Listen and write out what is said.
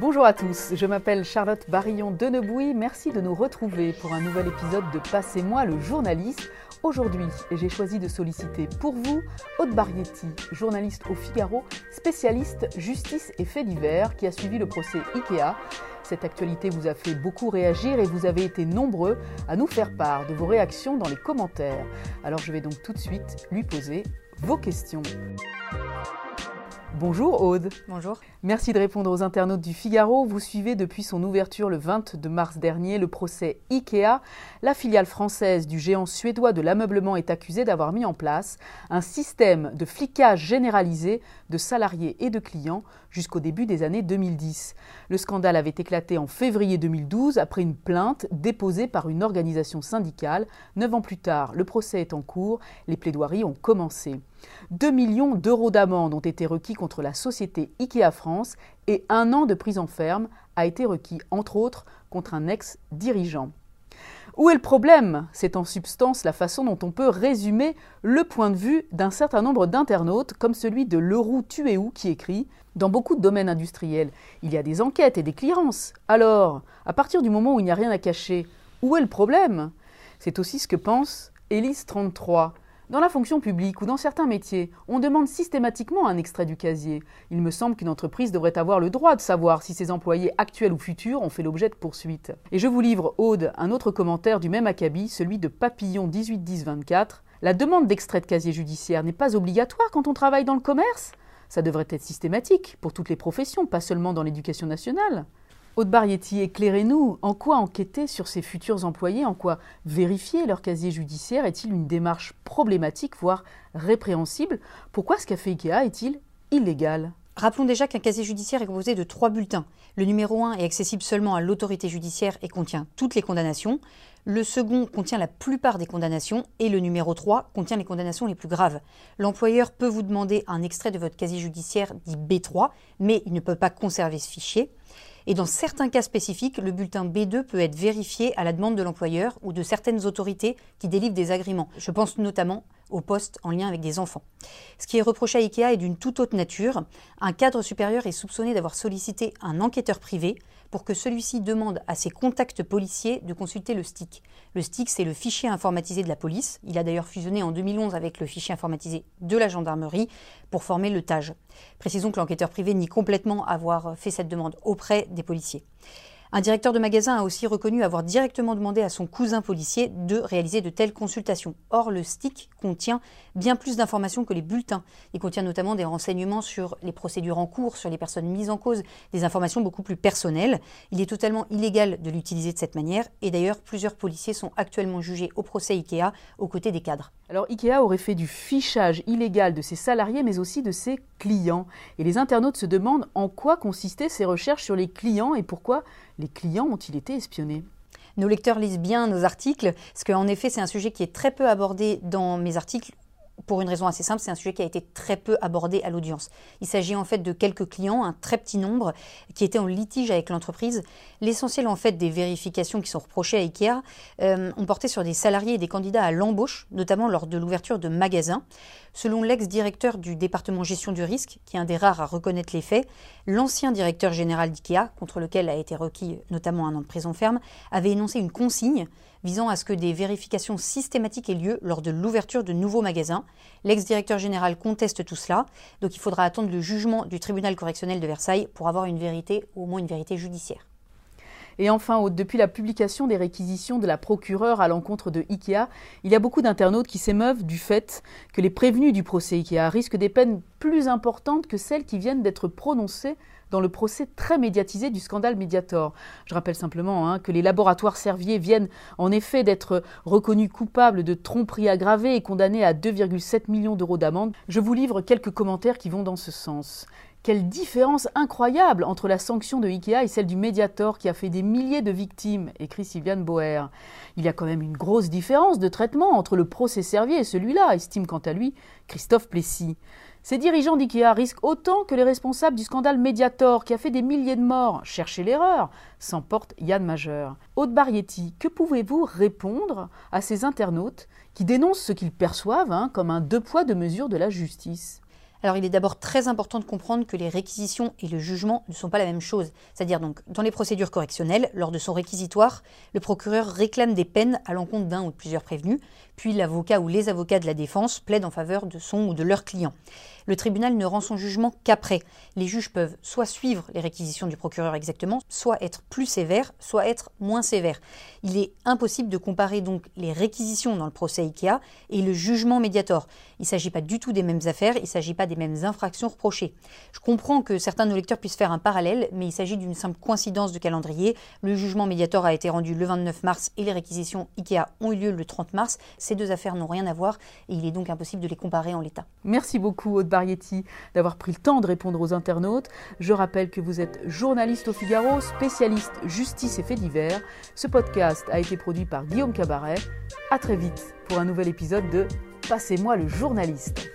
Bonjour à tous, je m'appelle Charlotte Barillon Denebouy. Merci de nous retrouver pour un nouvel épisode de Passez-moi le journaliste. Aujourd'hui, j'ai choisi de solliciter pour vous Aude Barietti, journaliste au Figaro, spécialiste justice et faits divers, qui a suivi le procès IKEA. Cette actualité vous a fait beaucoup réagir et vous avez été nombreux à nous faire part de vos réactions dans les commentaires. Alors je vais donc tout de suite lui poser vos questions. Bonjour Aude. Bonjour. Merci de répondre aux internautes du Figaro. Vous suivez depuis son ouverture le 22 mars dernier le procès IKEA. La filiale française du géant suédois de l'ameublement est accusée d'avoir mis en place un système de flicage généralisé de salariés et de clients jusqu'au début des années 2010. Le scandale avait éclaté en février 2012 après une plainte déposée par une organisation syndicale. Neuf ans plus tard, le procès est en cours, les plaidoiries ont commencé. 2 millions d'euros d'amende ont été requis contre la société IKEA France et un an de prison ferme a été requis, entre autres, contre un ex-dirigeant. Où est le problème? C'est en substance la façon dont on peut résumer le point de vue d'un certain nombre d'internautes, comme celui de Leroux Tuéou qui écrit Dans beaucoup de domaines industriels, il y a des enquêtes et des clearances. Alors, à partir du moment où il n'y a rien à cacher, où est le problème? C'est aussi ce que pense Élise 33. Dans la fonction publique ou dans certains métiers, on demande systématiquement un extrait du casier. Il me semble qu'une entreprise devrait avoir le droit de savoir si ses employés actuels ou futurs ont fait l'objet de poursuites. Et je vous livre, Aude, un autre commentaire du même acabit, celui de Papillon 181024. La demande d'extrait de casier judiciaire n'est pas obligatoire quand on travaille dans le commerce Ça devrait être systématique pour toutes les professions, pas seulement dans l'éducation nationale. Aude Barietti, éclairez-nous. En quoi enquêter sur ces futurs employés? En quoi vérifier leur casier judiciaire? Est-il une démarche problématique, voire répréhensible? Pourquoi ce qu'a fait IKEA est-il illégal? Rappelons déjà qu'un casier judiciaire est composé de trois bulletins. Le numéro 1 est accessible seulement à l'autorité judiciaire et contient toutes les condamnations. Le second contient la plupart des condamnations et le numéro 3 contient les condamnations les plus graves. L'employeur peut vous demander un extrait de votre casier judiciaire dit B3, mais il ne peut pas conserver ce fichier. Et dans certains cas spécifiques, le bulletin B2 peut être vérifié à la demande de l'employeur ou de certaines autorités qui délivrent des agréments. Je pense notamment aux postes en lien avec des enfants. Ce qui est reproché à IKEA est d'une toute autre nature. Un cadre supérieur est soupçonné d'avoir sollicité un enquêteur privé pour que celui-ci demande à ses contacts policiers de consulter le STIC. Le STIC, c'est le fichier informatisé de la police. Il a d'ailleurs fusionné en 2011 avec le fichier informatisé de la gendarmerie pour former le TAGE. Précisons que l'enquêteur privé nie complètement avoir fait cette demande auprès des policiers. Un directeur de magasin a aussi reconnu avoir directement demandé à son cousin policier de réaliser de telles consultations. Or, le stick contient bien plus d'informations que les bulletins. Il contient notamment des renseignements sur les procédures en cours, sur les personnes mises en cause, des informations beaucoup plus personnelles. Il est totalement illégal de l'utiliser de cette manière et d'ailleurs plusieurs policiers sont actuellement jugés au procès IKEA aux côtés des cadres. Alors IKEA aurait fait du fichage illégal de ses salariés mais aussi de ses clients. Et les internautes se demandent en quoi consistaient ces recherches sur les clients et pourquoi les clients ont-ils été espionnés? Nos lecteurs lisent bien nos articles, parce qu'en effet, c'est un sujet qui est très peu abordé dans mes articles pour une raison assez simple, c'est un sujet qui a été très peu abordé à l'audience. Il s'agit en fait de quelques clients, un très petit nombre, qui étaient en litige avec l'entreprise. L'essentiel en fait des vérifications qui sont reprochées à IKEA euh, ont porté sur des salariés et des candidats à l'embauche, notamment lors de l'ouverture de magasins. Selon l'ex-directeur du département gestion du risque, qui est un des rares à reconnaître les faits, l'ancien directeur général d'IKEA, contre lequel a été requis notamment un an de prison ferme, avait énoncé une consigne visant à ce que des vérifications systématiques aient lieu lors de l'ouverture de nouveaux magasins. L'ex-directeur général conteste tout cela, donc il faudra attendre le jugement du tribunal correctionnel de Versailles pour avoir une vérité, ou au moins une vérité judiciaire. Et enfin, depuis la publication des réquisitions de la procureure à l'encontre de IKEA, il y a beaucoup d'internautes qui s'émeuvent du fait que les prévenus du procès IKEA risquent des peines plus importantes que celles qui viennent d'être prononcées dans le procès très médiatisé du scandale Mediator. Je rappelle simplement hein, que les laboratoires Servier viennent en effet d'être reconnus coupables de tromperie aggravée et condamnés à 2,7 millions d'euros d'amende. Je vous livre quelques commentaires qui vont dans ce sens. Quelle différence incroyable entre la sanction de Ikea et celle du Mediator qui a fait des milliers de victimes, écrit Sylviane Boer. Il y a quand même une grosse différence de traitement entre le procès Servier et celui-là, estime quant à lui Christophe Plessis. Ces dirigeants d'IKEA risquent autant que les responsables du scandale Mediator qui a fait des milliers de morts. Cherchez l'erreur, s'emporte Yann Majeur. Aude Barietti, que pouvez-vous répondre à ces internautes qui dénoncent ce qu'ils perçoivent hein, comme un deux poids deux mesures de la justice? Alors il est d'abord très important de comprendre que les réquisitions et le jugement ne sont pas la même chose. C'est-à-dire donc dans les procédures correctionnelles, lors de son réquisitoire, le procureur réclame des peines à l'encontre d'un ou plusieurs prévenus, puis l'avocat ou les avocats de la défense plaident en faveur de son ou de leur client. Le tribunal ne rend son jugement qu'après. Les juges peuvent soit suivre les réquisitions du procureur exactement, soit être plus sévères, soit être moins sévères. Il est impossible de comparer donc les réquisitions dans le procès IKEA et le jugement médiator. Il ne s'agit pas du tout des mêmes affaires, il ne s'agit pas des mêmes infractions reprochées. Je comprends que certains de nos lecteurs puissent faire un parallèle, mais il s'agit d'une simple coïncidence de calendrier. Le jugement médiator a été rendu le 29 mars et les réquisitions IKEA ont eu lieu le 30 mars. Ces deux affaires n'ont rien à voir et il est donc impossible de les comparer en l'état. Merci beaucoup, Barietti, d'avoir pris le temps de répondre aux internautes. Je rappelle que vous êtes journaliste au Figaro, spécialiste justice et faits divers. Ce podcast a été produit par Guillaume Cabaret. À très vite pour un nouvel épisode de Passez-moi le journaliste.